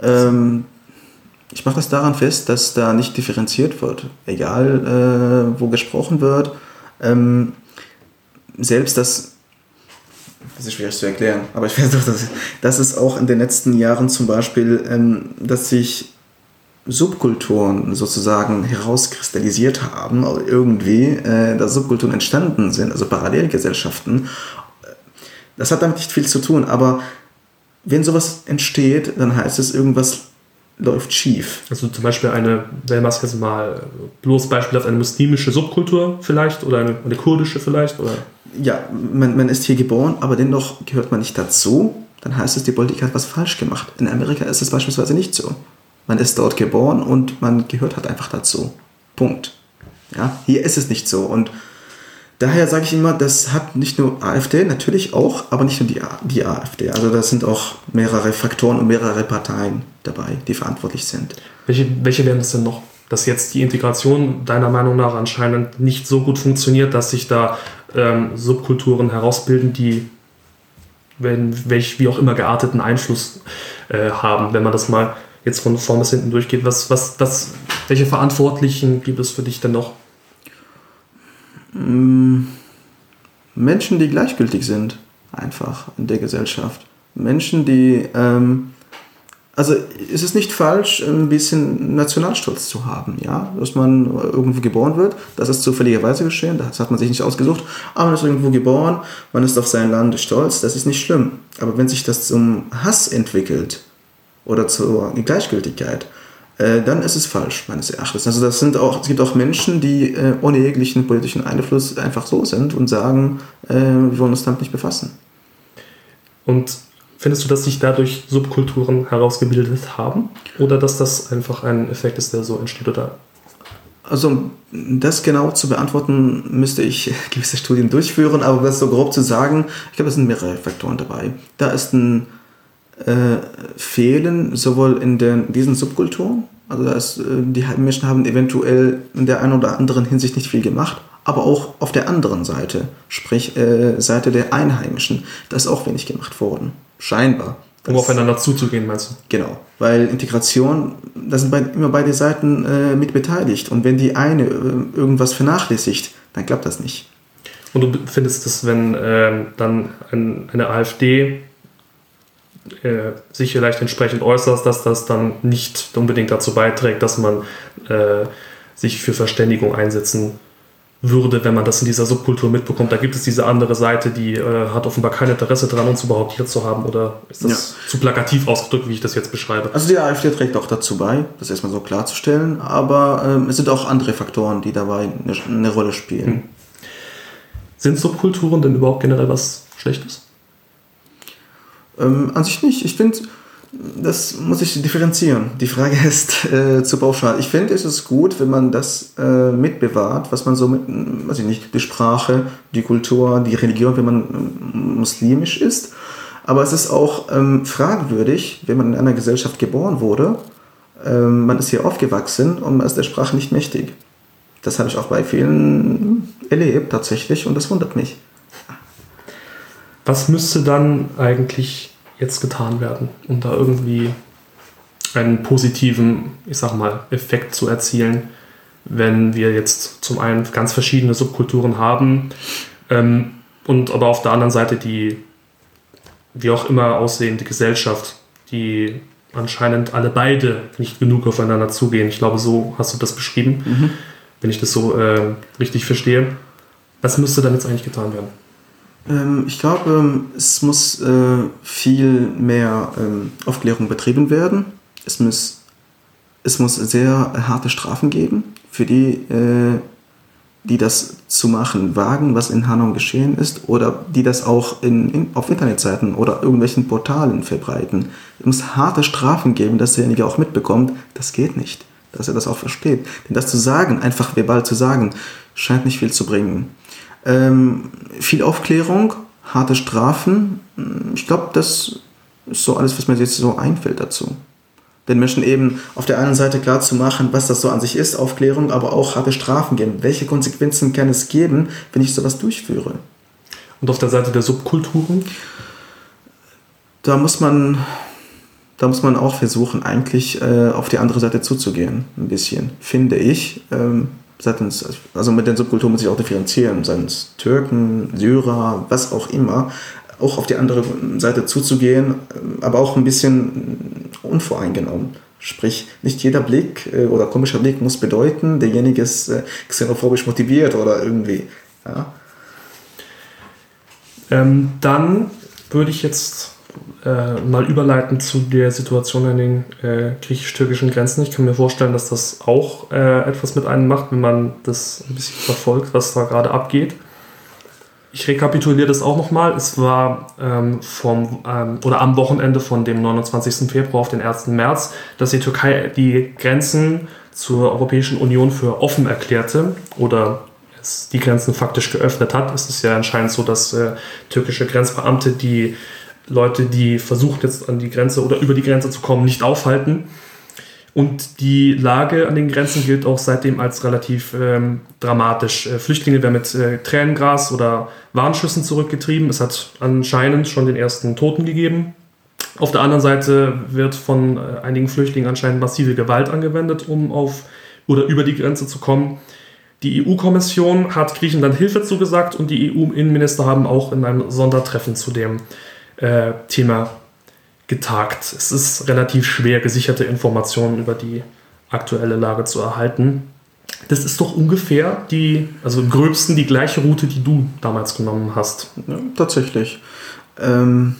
Ähm, ich mache das daran fest, dass da nicht differenziert wird. Egal, äh, wo gesprochen wird. Ähm, selbst das, das ist schwierig zu erklären, aber ich doch, dass, dass es auch in den letzten Jahren zum Beispiel, ähm, dass sich Subkulturen sozusagen herauskristallisiert haben, irgendwie, äh, dass Subkulturen entstanden sind, also Parallelgesellschaften. Das hat damit nicht viel zu tun, aber wenn sowas entsteht, dann heißt es, irgendwas läuft schief. Also zum Beispiel eine, wenn man es jetzt mal bloß Beispiel auf eine muslimische Subkultur vielleicht oder eine, eine kurdische vielleicht? Oder? Ja, man, man ist hier geboren, aber dennoch gehört man nicht dazu. Dann heißt es, die Politik hat was falsch gemacht. In Amerika ist es beispielsweise nicht so. Man ist dort geboren und man gehört halt einfach dazu. Punkt. Ja, hier ist es nicht so. Und daher sage ich immer, das hat nicht nur AfD, natürlich auch, aber nicht nur die, die AfD. Also da sind auch mehrere Faktoren und mehrere Parteien dabei, die verantwortlich sind. Welche, welche wären es denn noch? Dass jetzt die Integration deiner Meinung nach anscheinend nicht so gut funktioniert, dass sich da ähm, Subkulturen herausbilden, die wenn, welch wie auch immer gearteten Einfluss äh, haben, wenn man das mal jetzt von vorn bis hinten durchgeht. Was, was, was, welche Verantwortlichen gibt es für dich denn noch? Mm, Menschen, die gleichgültig sind, einfach in der Gesellschaft. Menschen, die, ähm, also ist es nicht falsch, ein bisschen Nationalstolz zu haben, ja, dass man irgendwo geboren wird, das ist zufälligerweise geschehen, das hat man sich nicht ausgesucht, aber man ist irgendwo geboren, man ist auf sein Land stolz, das ist nicht schlimm. Aber wenn sich das zum Hass entwickelt, oder zur Gleichgültigkeit, äh, dann ist es falsch, meines Erachtens. Also das sind auch, es gibt auch Menschen, die äh, ohne jeglichen politischen Einfluss einfach so sind und sagen, äh, wir wollen uns damit nicht befassen. Und findest du, dass sich dadurch Subkulturen herausgebildet haben? Oder dass das einfach ein Effekt ist, der so entsteht? Oder? Also, das genau zu beantworten, müsste ich *laughs* gewisse Studien durchführen, aber was so grob zu sagen, ich glaube, es sind mehrere Faktoren dabei. Da ist ein äh, fehlen, sowohl in den, diesen Subkulturen, also das, äh, die Menschen haben eventuell in der einen oder anderen Hinsicht nicht viel gemacht, aber auch auf der anderen Seite, sprich äh, Seite der Einheimischen, da ist auch wenig gemacht worden. Scheinbar. Um aufeinander zuzugehen, meinst du? Genau, weil Integration, da sind immer beide Seiten äh, mit beteiligt. Und wenn die eine äh, irgendwas vernachlässigt, dann klappt das nicht. Und du findest es, wenn äh, dann ein, eine AfD äh, sich vielleicht entsprechend äußerst, dass das dann nicht unbedingt dazu beiträgt, dass man äh, sich für Verständigung einsetzen würde, wenn man das in dieser Subkultur mitbekommt. Da gibt es diese andere Seite, die äh, hat offenbar kein Interesse daran, uns überhaupt hier zu haben. Oder ist das ja. zu plakativ ausgedrückt, wie ich das jetzt beschreibe? Also die AfD trägt auch dazu bei, das erstmal so klarzustellen. Aber ähm, es sind auch andere Faktoren, die dabei eine, eine Rolle spielen. Hm. Sind Subkulturen denn überhaupt generell was Schlechtes? Ähm, an sich nicht. Ich finde, das muss ich differenzieren. Die Frage *laughs* ist äh, zu pauschal. Ich finde, es ist gut, wenn man das äh, mitbewahrt, was man so mit, weiß ich nicht, die Sprache, die Kultur, die Religion, wenn man äh, muslimisch ist. Aber es ist auch ähm, fragwürdig, wenn man in einer Gesellschaft geboren wurde, ähm, man ist hier aufgewachsen und man ist der Sprache nicht mächtig. Das habe ich auch bei vielen erlebt tatsächlich und das wundert mich. Was müsste dann eigentlich jetzt getan werden, um da irgendwie einen positiven, ich sag mal, Effekt zu erzielen, wenn wir jetzt zum einen ganz verschiedene Subkulturen haben ähm, und aber auf der anderen Seite die, wie auch immer aussehende Gesellschaft, die anscheinend alle beide nicht genug aufeinander zugehen. Ich glaube, so hast du das beschrieben, mhm. wenn ich das so äh, richtig verstehe. Was müsste dann jetzt eigentlich getan werden? Ähm, ich glaube, ähm, es muss äh, viel mehr ähm, Aufklärung betrieben werden. Es muss, es muss sehr harte Strafen geben für die, äh, die das zu machen wagen, was in Hanau geschehen ist, oder die das auch in, in, auf Internetseiten oder irgendwelchen Portalen verbreiten. Es muss harte Strafen geben, dass derjenige auch mitbekommt, das geht nicht, dass er das auch versteht. Denn das zu sagen, einfach verbal zu sagen, scheint nicht viel zu bringen. Ähm, viel Aufklärung, harte Strafen. Ich glaube, das ist so alles, was mir jetzt so einfällt dazu. Den Menschen eben auf der einen Seite klar zu machen, was das so an sich ist, Aufklärung, aber auch harte Strafen geben. Welche Konsequenzen kann es geben, wenn ich sowas durchführe? Und auf der Seite der Subkulturen? Da muss man, da muss man auch versuchen, eigentlich äh, auf die andere Seite zuzugehen, ein bisschen, finde ich. Ähm, seitens, also mit den Subkulturen muss ich auch differenzieren, seien es Türken, Syrer, was auch immer, auch auf die andere Seite zuzugehen, aber auch ein bisschen unvoreingenommen. Sprich, nicht jeder Blick äh, oder komischer Blick muss bedeuten, derjenige ist äh, xenophobisch motiviert oder irgendwie. Ja. Ähm, dann würde ich jetzt äh, mal überleiten zu der Situation an den äh, griechisch-türkischen Grenzen. Ich kann mir vorstellen, dass das auch äh, etwas mit einem macht, wenn man das ein bisschen verfolgt, was da gerade abgeht. Ich rekapituliere das auch nochmal. Es war ähm, vom, ähm, oder am Wochenende von dem 29. Februar auf den 1. März, dass die Türkei die Grenzen zur Europäischen Union für offen erklärte oder es die Grenzen faktisch geöffnet hat. Es ist ja anscheinend so, dass äh, türkische Grenzbeamte die Leute, die versuchen jetzt an die Grenze oder über die Grenze zu kommen, nicht aufhalten. Und die Lage an den Grenzen gilt auch seitdem als relativ ähm, dramatisch. Äh, Flüchtlinge werden mit äh, Tränengras oder Warnschüssen zurückgetrieben. Es hat anscheinend schon den ersten Toten gegeben. Auf der anderen Seite wird von äh, einigen Flüchtlingen anscheinend massive Gewalt angewendet, um auf oder über die Grenze zu kommen. Die EU-Kommission hat Griechenland Hilfe zugesagt und die EU-Innenminister haben auch in einem Sondertreffen zu dem äh, Thema getagt. Es ist relativ schwer, gesicherte Informationen über die aktuelle Lage zu erhalten. Das ist doch ungefähr die, also im gröbsten die gleiche Route, die du damals genommen hast. Ja, tatsächlich. Ähm,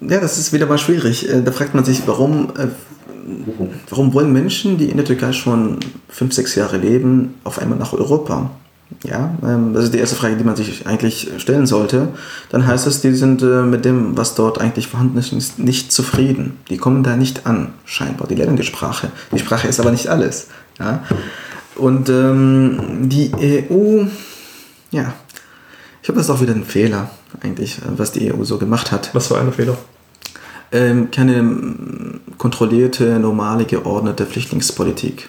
ja, das ist wieder mal schwierig. Äh, da fragt man sich, warum, äh, warum wollen Menschen, die in der Türkei schon fünf, sechs Jahre leben, auf einmal nach Europa? Ja, ähm, das ist die erste Frage, die man sich eigentlich stellen sollte. Dann heißt es, die sind äh, mit dem, was dort eigentlich vorhanden ist, nicht zufrieden. Die kommen da nicht an, scheinbar. Die lernen die Sprache. Die Sprache ist aber nicht alles. Ja? Und ähm, die EU, ja, ich glaube, das ist auch wieder ein Fehler, eigentlich, was die EU so gemacht hat. Was war ein Fehler? Ähm, keine ähm, kontrollierte, normale, geordnete Flüchtlingspolitik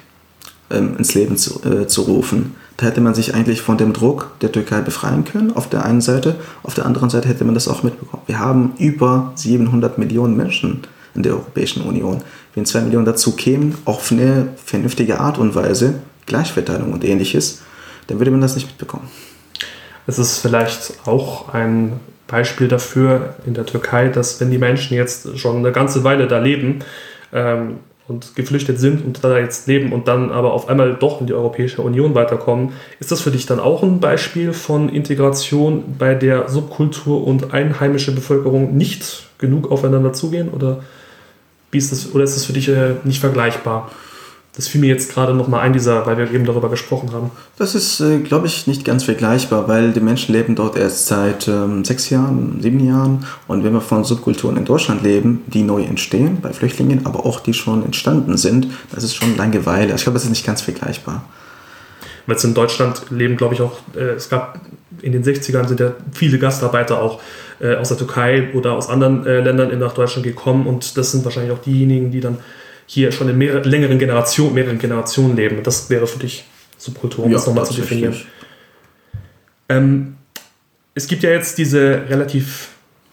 ähm, ins Leben zu, äh, zu rufen. Da hätte man sich eigentlich von dem Druck der Türkei befreien können, auf der einen Seite. Auf der anderen Seite hätte man das auch mitbekommen. Wir haben über 700 Millionen Menschen in der Europäischen Union. Wenn zwei Millionen dazu kämen, auf eine vernünftige Art und Weise, Gleichverteilung und ähnliches, dann würde man das nicht mitbekommen. Es ist vielleicht auch ein Beispiel dafür in der Türkei, dass wenn die Menschen jetzt schon eine ganze Weile da leben ähm, und geflüchtet sind und da jetzt leben und dann aber auf einmal doch in die Europäische Union weiterkommen, ist das für dich dann auch ein Beispiel von Integration, bei der Subkultur und einheimische Bevölkerung nicht genug aufeinander zugehen? Oder, wie ist, das, oder ist das für dich äh, nicht vergleichbar? Das fiel mir jetzt gerade nochmal ein, dieser, weil wir eben darüber gesprochen haben. Das ist, äh, glaube ich, nicht ganz vergleichbar, weil die Menschen leben dort erst seit ähm, sechs Jahren, sieben Jahren. Und wenn wir von Subkulturen in Deutschland leben, die neu entstehen bei Flüchtlingen, aber auch die schon entstanden sind, das ist schon Langeweile. Ich glaube, das ist nicht ganz vergleichbar. Weil es in Deutschland leben, glaube ich, auch, äh, es gab in den 60ern sind ja viele Gastarbeiter auch äh, aus der Türkei oder aus anderen äh, Ländern nach Deutschland gekommen und das sind wahrscheinlich auch diejenigen, die dann hier schon in mehreren, längeren Generationen, mehreren Generationen leben. Das wäre für dich Subkultur, um ja, das nochmal zu definieren. Ähm, es gibt ja jetzt diese relativ,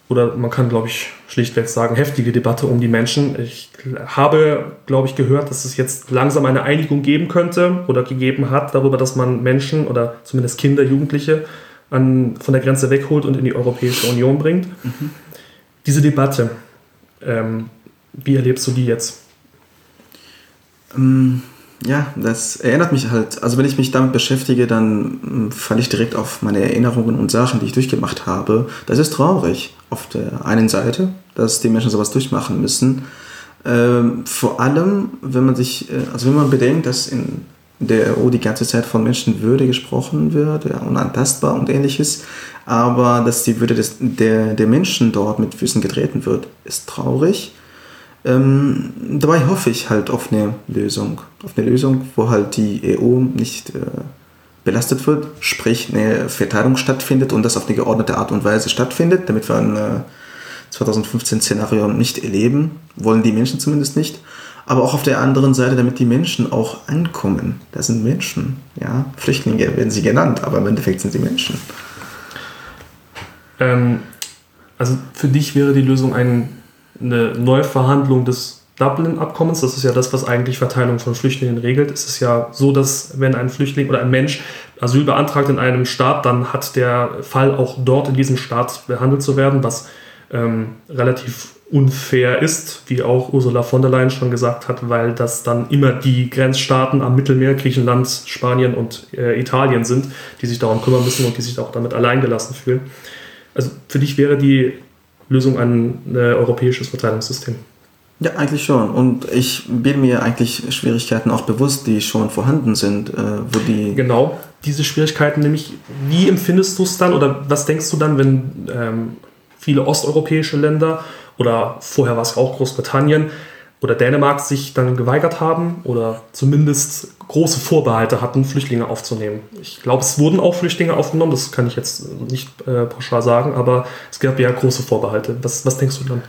oder man kann, glaube ich, schlichtweg sagen, heftige Debatte um die Menschen. Ich habe, glaube ich, gehört, dass es jetzt langsam eine Einigung geben könnte oder gegeben hat darüber, dass man Menschen oder zumindest Kinder, Jugendliche an, von der Grenze wegholt und in die Europäische Union bringt. Mhm. Diese Debatte, ähm, wie erlebst du die jetzt? Ähm, ja, das erinnert mich halt, also wenn ich mich damit beschäftige, dann ähm, falle ich direkt auf meine Erinnerungen und Sachen, die ich durchgemacht habe. Das ist traurig auf der einen Seite, dass die Menschen sowas durchmachen müssen. Ähm, vor allem, wenn man sich, äh, also wenn man bedenkt, dass in der EU die ganze Zeit von Menschenwürde gesprochen wird, ja, unantastbar und ähnliches, aber dass die Würde des, der, der Menschen dort mit Füßen getreten wird, ist traurig. Ähm, dabei hoffe ich halt auf eine Lösung. Auf eine Lösung, wo halt die EU nicht äh, belastet wird, sprich eine Verteilung stattfindet und das auf eine geordnete Art und Weise stattfindet, damit wir ein äh, 2015-Szenario nicht erleben, wollen die Menschen zumindest nicht. Aber auch auf der anderen Seite, damit die Menschen auch ankommen. Das sind Menschen, ja. Flüchtlinge werden sie genannt, aber im Endeffekt sind sie Menschen. Ähm, also für dich wäre die Lösung ein eine Neuverhandlung des Dublin-Abkommens. Das ist ja das, was eigentlich Verteilung von Flüchtlingen regelt. Es ist ja so, dass wenn ein Flüchtling oder ein Mensch Asyl beantragt in einem Staat, dann hat der Fall auch dort in diesem Staat behandelt zu werden, was ähm, relativ unfair ist, wie auch Ursula von der Leyen schon gesagt hat, weil das dann immer die Grenzstaaten am Mittelmeer, Griechenland, Spanien und äh, Italien sind, die sich darum kümmern müssen und die sich auch damit alleingelassen fühlen. Also für dich wäre die Lösung ein äh, europäisches Verteilungssystem. Ja, eigentlich schon. Und ich bin mir eigentlich Schwierigkeiten auch bewusst, die schon vorhanden sind, äh, wo die. Genau, diese Schwierigkeiten nämlich, wie empfindest du es dann oder was denkst du dann, wenn ähm, viele osteuropäische Länder oder vorher war es auch Großbritannien oder Dänemark sich dann geweigert haben oder zumindest große Vorbehalte hatten, Flüchtlinge aufzunehmen. Ich glaube, es wurden auch Flüchtlinge aufgenommen, das kann ich jetzt nicht äh, pauschal sagen, aber es gab ja große Vorbehalte. Was, was denkst du dann?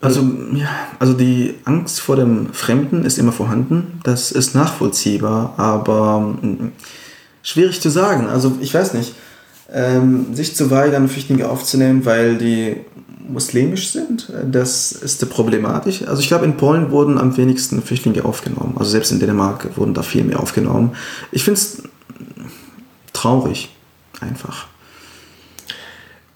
Also, ja, also die Angst vor dem Fremden ist immer vorhanden. Das ist nachvollziehbar, aber mm, schwierig zu sagen. Also ich weiß nicht. Ähm, sich zu weigern, Flüchtlinge aufzunehmen, weil die muslimisch sind. Das ist problematisch. Also ich glaube, in Polen wurden am wenigsten Flüchtlinge aufgenommen. Also selbst in Dänemark wurden da viel mehr aufgenommen. Ich finde es traurig, einfach.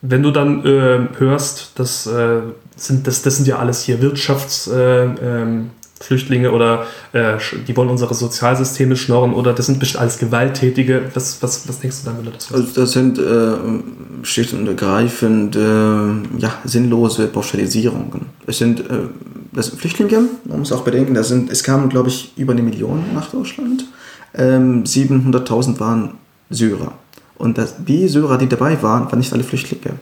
Wenn du dann äh, hörst, das, äh, sind, das, das sind ja alles hier Wirtschafts... Äh, ähm, Flüchtlinge oder äh, die wollen unsere Sozialsysteme schnorren oder das sind bestimmt alles Gewalttätige. Was, was, was denkst du dann, wenn du das hörst? Also das sind äh, schlicht und ergreifend äh, ja, sinnlose Pauschalisierungen. Es sind, äh, das sind Flüchtlinge, man muss auch bedenken, das sind, es kamen, glaube ich, über eine Million nach Deutschland. Ähm, 700.000 waren Syrer. Und das, die Syrer, die dabei waren, waren nicht alle Flüchtlinge.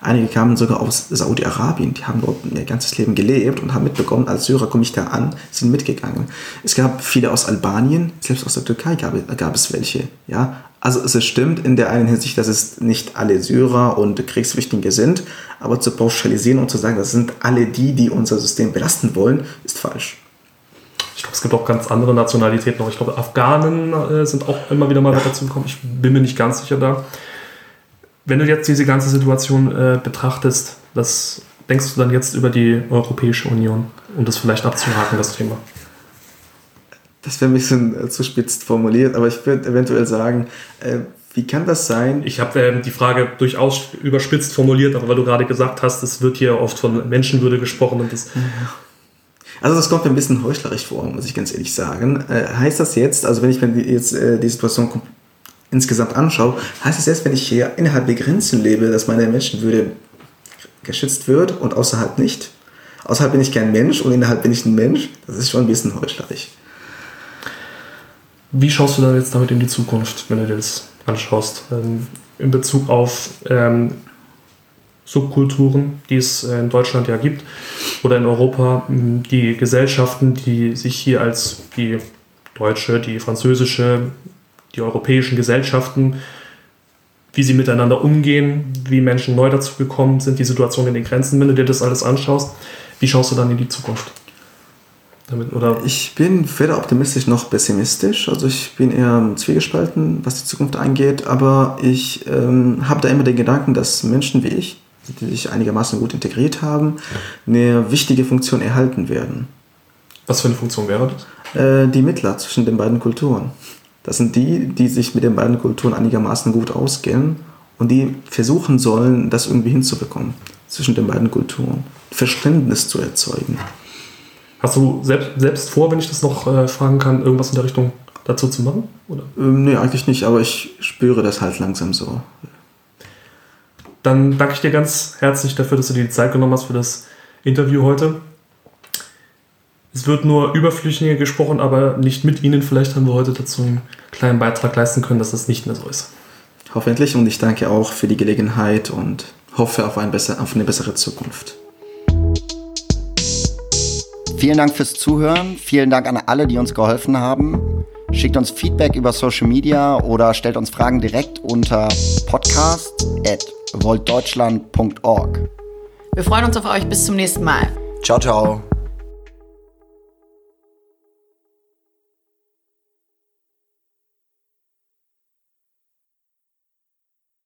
Einige kamen sogar aus Saudi-Arabien, die haben dort ihr ganzes Leben gelebt und haben mitbekommen, als Syrer komme ich da an, sind mitgegangen. Es gab viele aus Albanien, selbst aus der Türkei gab, gab es welche. Ja? Also es stimmt in der einen Hinsicht, dass es nicht alle Syrer und Kriegsflüchtlinge sind, aber zu pauschalisieren und zu sagen, das sind alle die, die unser System belasten wollen, ist falsch. Ich glaube, es gibt auch ganz andere Nationalitäten noch. Ich glaube, Afghanen äh, sind auch immer wieder mal ja. dazu gekommen. Ich bin mir nicht ganz sicher da. Wenn du jetzt diese ganze Situation äh, betrachtest, was denkst du dann jetzt über die Europäische Union, um das vielleicht abzuhaken, das Thema? Das wäre ein bisschen äh, zu spitzt formuliert, aber ich würde eventuell sagen, äh, Wie kann das sein? Ich habe ähm, die Frage durchaus überspitzt formuliert, aber weil du gerade gesagt hast, es wird hier oft von Menschenwürde gesprochen und das. Also das kommt mir ein bisschen heuchlerisch vor, muss ich ganz ehrlich sagen. Äh, heißt das jetzt, also wenn ich mir jetzt äh, die Situation insgesamt anschaue, heißt das jetzt, wenn ich hier innerhalb der Grenzen lebe, dass meine Menschenwürde geschützt wird und außerhalb nicht? Außerhalb bin ich kein Mensch und innerhalb bin ich ein Mensch. Das ist schon ein bisschen heuchlerisch. Wie schaust du da jetzt damit in die Zukunft, wenn du dir das anschaust, ähm, in Bezug auf ähm, Subkulturen, die es äh, in Deutschland ja gibt oder in Europa, die Gesellschaften, die sich hier als die deutsche, die französische, die europäischen Gesellschaften, wie sie miteinander umgehen, wie Menschen neu dazu gekommen sind, die Situation in den Grenzen, wenn du dir das alles anschaust, wie schaust du dann in die Zukunft? Damit, oder? Ich bin weder optimistisch noch pessimistisch. Also ich bin eher zwiegespalten, was die Zukunft angeht. Aber ich ähm, habe da immer den Gedanken, dass Menschen wie ich, die sich einigermaßen gut integriert haben, eine wichtige Funktion erhalten werden. Was für eine Funktion wäre das? Äh, die Mittler zwischen den beiden Kulturen. Das sind die, die sich mit den beiden Kulturen einigermaßen gut auskennen und die versuchen sollen, das irgendwie hinzubekommen zwischen den beiden Kulturen. Verständnis zu erzeugen. Hast du selbst, selbst vor, wenn ich das noch äh, fragen kann, irgendwas in der Richtung dazu zu machen? Oder? Ähm, nee, eigentlich nicht, aber ich spüre das halt langsam so. Dann danke ich dir ganz herzlich dafür, dass du dir die Zeit genommen hast für das Interview heute. Es wird nur über Flüchtlinge gesprochen, aber nicht mit ihnen. Vielleicht haben wir heute dazu einen kleinen Beitrag leisten können, dass das nicht mehr so ist. Hoffentlich und ich danke auch für die Gelegenheit und hoffe auf, ein besser, auf eine bessere Zukunft. Vielen Dank fürs Zuhören. Vielen Dank an alle, die uns geholfen haben. Schickt uns Feedback über Social Media oder stellt uns Fragen direkt unter podcast.voltdeutschland.org. Wir freuen uns auf euch. Bis zum nächsten Mal. Ciao, ciao.